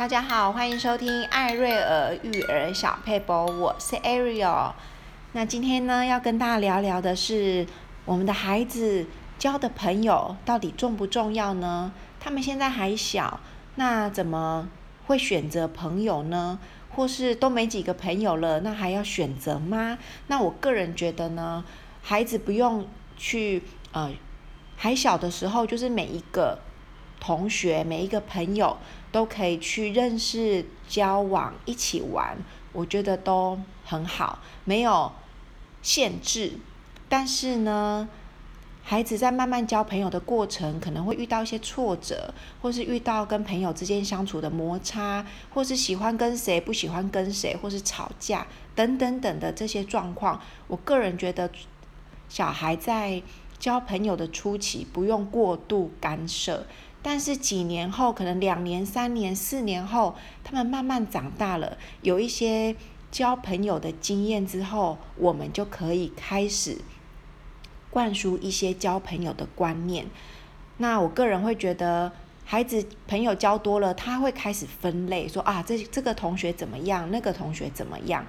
大家好，欢迎收听艾瑞尔育儿小佩博，我是 Ariel。那今天呢，要跟大家聊聊的是我们的孩子交的朋友到底重不重要呢？他们现在还小，那怎么会选择朋友呢？或是都没几个朋友了，那还要选择吗？那我个人觉得呢，孩子不用去呃，还小的时候，就是每一个。同学，每一个朋友都可以去认识、交往、一起玩，我觉得都很好，没有限制。但是呢，孩子在慢慢交朋友的过程，可能会遇到一些挫折，或是遇到跟朋友之间相处的摩擦，或是喜欢跟谁、不喜欢跟谁，或是吵架等等等的这些状况。我个人觉得，小孩在交朋友的初期不用过度干涉。但是几年后，可能两年、三年、四年后，他们慢慢长大了，有一些交朋友的经验之后，我们就可以开始灌输一些交朋友的观念。那我个人会觉得，孩子朋友交多了，他会开始分类，说啊，这这个同学怎么样，那个同学怎么样。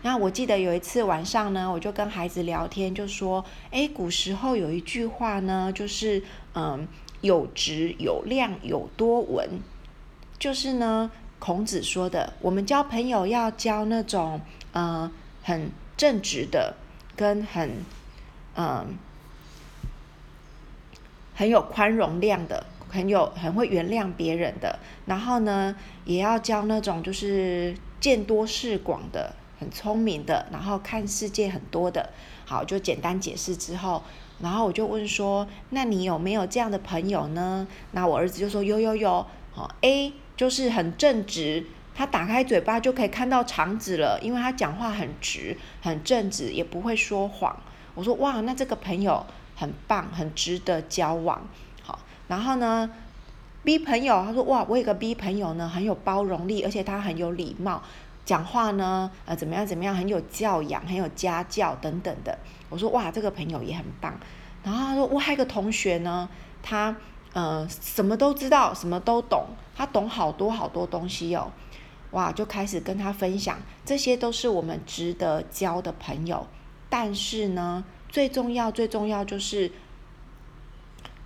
然后我记得有一次晚上呢，我就跟孩子聊天，就说，诶，古时候有一句话呢，就是嗯。有质有量有多闻，就是呢，孔子说的，我们交朋友要交那种，呃，很正直的，跟很，嗯、很有宽容量的，很有很会原谅别人的，然后呢，也要交那种就是见多识广的，很聪明的，然后看世界很多的。好，就简单解释之后。然后我就问说：“那你有没有这样的朋友呢？”那我儿子就说：“有有有。”好，A 就是很正直，他打开嘴巴就可以看到肠子了，因为他讲话很直、很正直，也不会说谎。我说：“哇，那这个朋友很棒，很值得交往。”好，然后呢，B 朋友他说：“哇，我有个 B 朋友呢，很有包容力，而且他很有礼貌。”讲话呢，呃，怎么样怎么样，很有教养，很有家教等等的。我说哇，这个朋友也很棒。然后他说，我还有个同学呢，他呃什么都知道，什么都懂，他懂好多好多东西哦。哇，就开始跟他分享，这些都是我们值得交的朋友。但是呢，最重要最重要就是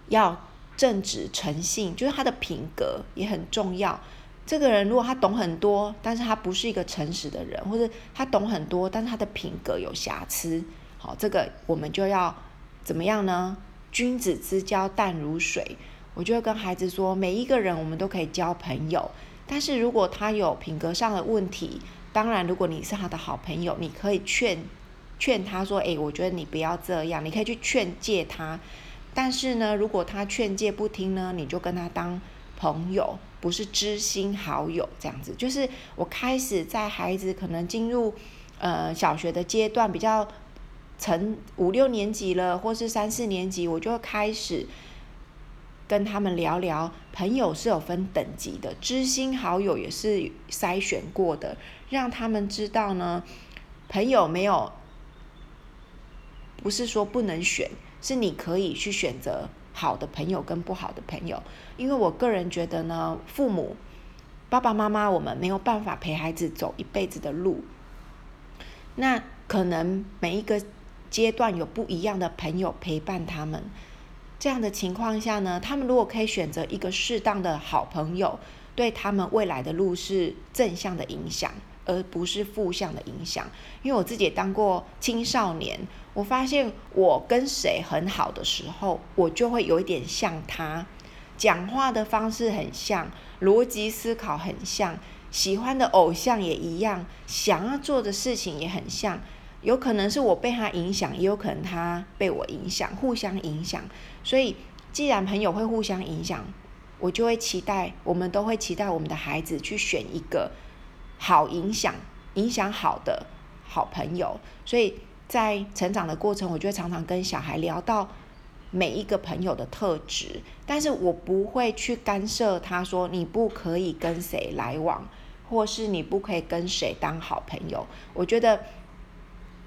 要正直诚信，就是他的品格也很重要。这个人如果他懂很多，但是他不是一个诚实的人，或者他懂很多，但是他的品格有瑕疵，好，这个我们就要怎么样呢？君子之交淡如水。我就会跟孩子说，每一个人我们都可以交朋友，但是如果他有品格上的问题，当然如果你是他的好朋友，你可以劝劝他说，诶，我觉得你不要这样，你可以去劝诫他。但是呢，如果他劝诫不听呢，你就跟他当朋友。不是知心好友这样子，就是我开始在孩子可能进入呃小学的阶段，比较成五六年级了，或是三四年级，我就开始跟他们聊聊，朋友是有分等级的，知心好友也是筛选过的，让他们知道呢，朋友没有，不是说不能选，是你可以去选择。好的朋友跟不好的朋友，因为我个人觉得呢，父母、爸爸妈妈，我们没有办法陪孩子走一辈子的路。那可能每一个阶段有不一样的朋友陪伴他们，这样的情况下呢，他们如果可以选择一个适当的好朋友，对他们未来的路是正向的影响。而不是负向的影响，因为我自己也当过青少年，我发现我跟谁很好的时候，我就会有一点像他，讲话的方式很像，逻辑思考很像，喜欢的偶像也一样，想要做的事情也很像，有可能是我被他影响，也有可能他被我影响，互相影响。所以，既然朋友会互相影响，我就会期待，我们都会期待我们的孩子去选一个。好影响，影响好的好朋友，所以在成长的过程，我就会常常跟小孩聊到每一个朋友的特质，但是我不会去干涉他说你不可以跟谁来往，或是你不可以跟谁当好朋友。我觉得，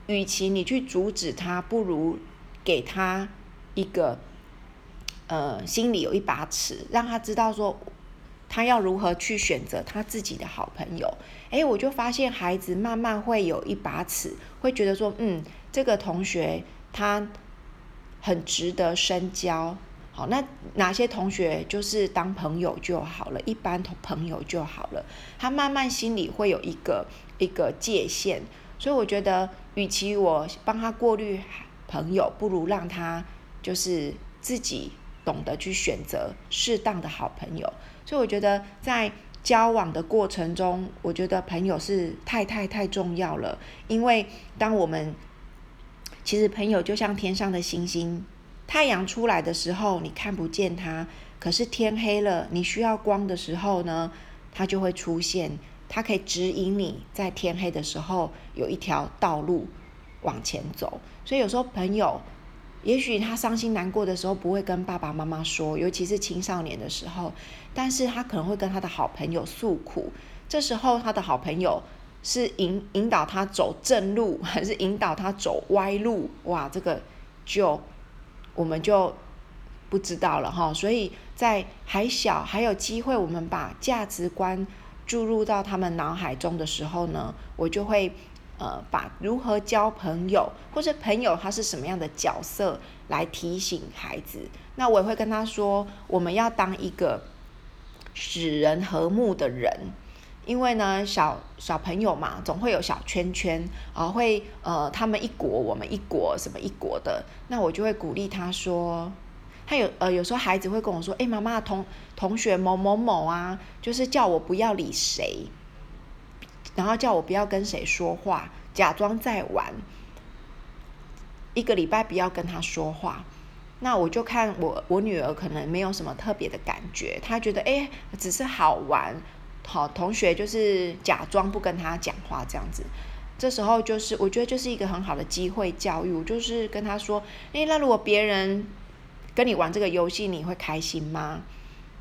与其你去阻止他，不如给他一个呃心里有一把尺，让他知道说。他要如何去选择他自己的好朋友？诶，我就发现孩子慢慢会有一把尺，会觉得说，嗯，这个同学他很值得深交。好，那哪些同学就是当朋友就好了，一般同朋友就好了。他慢慢心里会有一个一个界限，所以我觉得，与其我帮他过滤朋友，不如让他就是自己懂得去选择适当的好朋友。所以我觉得在交往的过程中，我觉得朋友是太太太重要了，因为当我们其实朋友就像天上的星星。太阳出来的时候，你看不见它；可是天黑了，你需要光的时候呢，它就会出现。它可以指引你在天黑的时候有一条道路往前走。所以有时候朋友，也许他伤心难过的时候不会跟爸爸妈妈说，尤其是青少年的时候，但是他可能会跟他的好朋友诉苦。这时候他的好朋友是引引导他走正路，还是引导他走歪路？哇，这个就。我们就不知道了哈，所以在还小还有机会，我们把价值观注入到他们脑海中的时候呢，我就会呃把如何交朋友，或者朋友他是什么样的角色来提醒孩子。那我也会跟他说，我们要当一个使人和睦的人。因为呢，小小朋友嘛，总会有小圈圈，啊，会呃，他们一国，我们一国，什么一国的，那我就会鼓励他说，他有呃，有时候孩子会跟我说，哎，妈妈同同学某某某啊，就是叫我不要理谁，然后叫我不要跟谁说话，假装在玩，一个礼拜不要跟他说话，那我就看我我女儿可能没有什么特别的感觉，她觉得哎，只是好玩。好，同学就是假装不跟他讲话这样子，这时候就是我觉得就是一个很好的机会教育。我就是跟他说，诶，那如果别人跟你玩这个游戏，你会开心吗？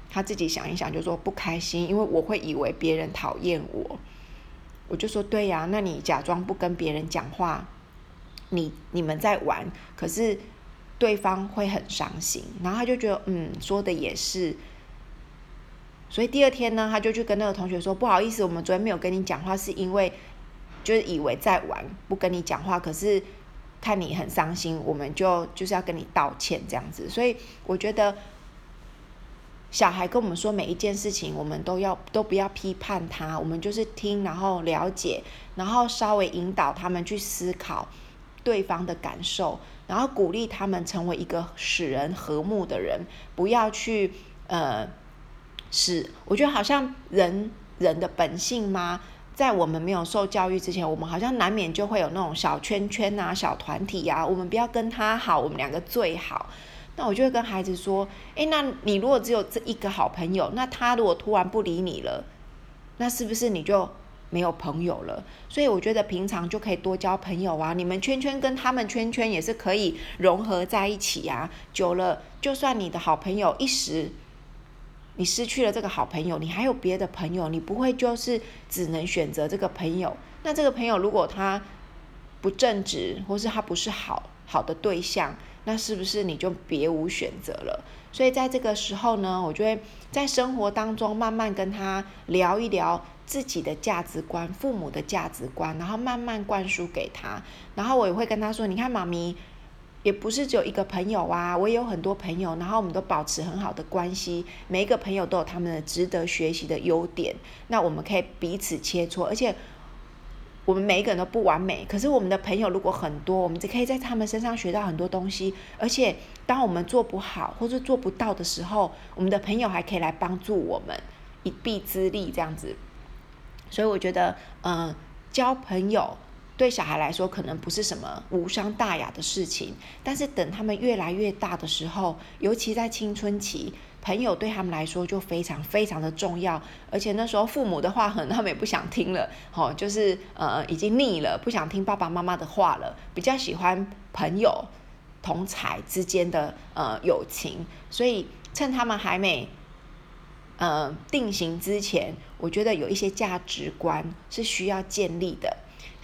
他自己想一想，就说不开心，因为我会以为别人讨厌我。我就说对呀，那你假装不跟别人讲话，你你们在玩，可是对方会很伤心。然后他就觉得，嗯，说的也是。所以第二天呢，他就去跟那个同学说：“不好意思，我们昨天没有跟你讲话，是因为就是以为在玩，不跟你讲话。可是看你很伤心，我们就就是要跟你道歉这样子。所以我觉得小孩跟我们说每一件事情，我们都要都不要批判他，我们就是听，然后了解，然后稍微引导他们去思考对方的感受，然后鼓励他们成为一个使人和睦的人，不要去呃。”是，我觉得好像人人的本性嘛，在我们没有受教育之前，我们好像难免就会有那种小圈圈啊、小团体啊，我们不要跟他好，我们两个最好。那我就会跟孩子说，诶，那你如果只有这一个好朋友，那他如果突然不理你了，那是不是你就没有朋友了？所以我觉得平常就可以多交朋友啊，你们圈圈跟他们圈圈也是可以融合在一起啊。久了，就算你的好朋友一时。你失去了这个好朋友，你还有别的朋友，你不会就是只能选择这个朋友。那这个朋友如果他不正直，或是他不是好好的对象，那是不是你就别无选择了？所以在这个时候呢，我就会在生活当中慢慢跟他聊一聊自己的价值观、父母的价值观，然后慢慢灌输给他。然后我也会跟他说：“你看，妈咪。”也不是只有一个朋友啊，我也有很多朋友，然后我们都保持很好的关系。每一个朋友都有他们的值得学习的优点，那我们可以彼此切磋。而且我们每一个人都不完美，可是我们的朋友如果很多，我们就可以在他们身上学到很多东西。而且当我们做不好或者做不到的时候，我们的朋友还可以来帮助我们，一臂之力这样子。所以我觉得，嗯，交朋友。对小孩来说，可能不是什么无伤大雅的事情，但是等他们越来越大的时候，尤其在青春期，朋友对他们来说就非常非常的重要。而且那时候父母的话，可能他们也不想听了，哦，就是呃已经腻了，不想听爸爸妈妈的话了，比较喜欢朋友同侪之间的呃友情。所以趁他们还没呃定型之前，我觉得有一些价值观是需要建立的。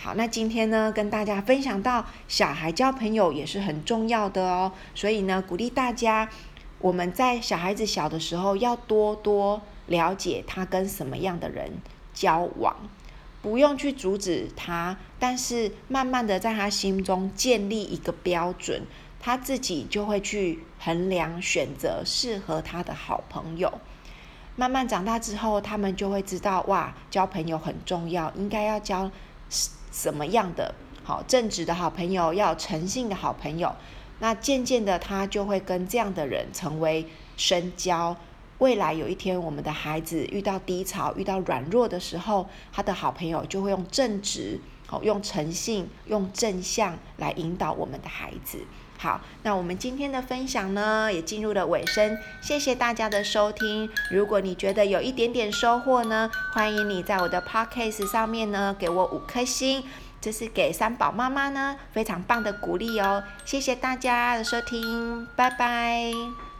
好，那今天呢，跟大家分享到小孩交朋友也是很重要的哦。所以呢，鼓励大家，我们在小孩子小的时候要多多了解他跟什么样的人交往，不用去阻止他，但是慢慢的在他心中建立一个标准，他自己就会去衡量选择适合他的好朋友。慢慢长大之后，他们就会知道，哇，交朋友很重要，应该要交什么样的好正直的好朋友，要诚信的好朋友。那渐渐的，他就会跟这样的人成为深交。未来有一天，我们的孩子遇到低潮、遇到软弱的时候，他的好朋友就会用正直、好用诚信、用正向来引导我们的孩子。好，那我们今天的分享呢，也进入了尾声。谢谢大家的收听。如果你觉得有一点点收获呢，欢迎你在我的 Podcast 上面呢，给我五颗星，这是给三宝妈妈呢非常棒的鼓励哦。谢谢大家的收听，拜拜。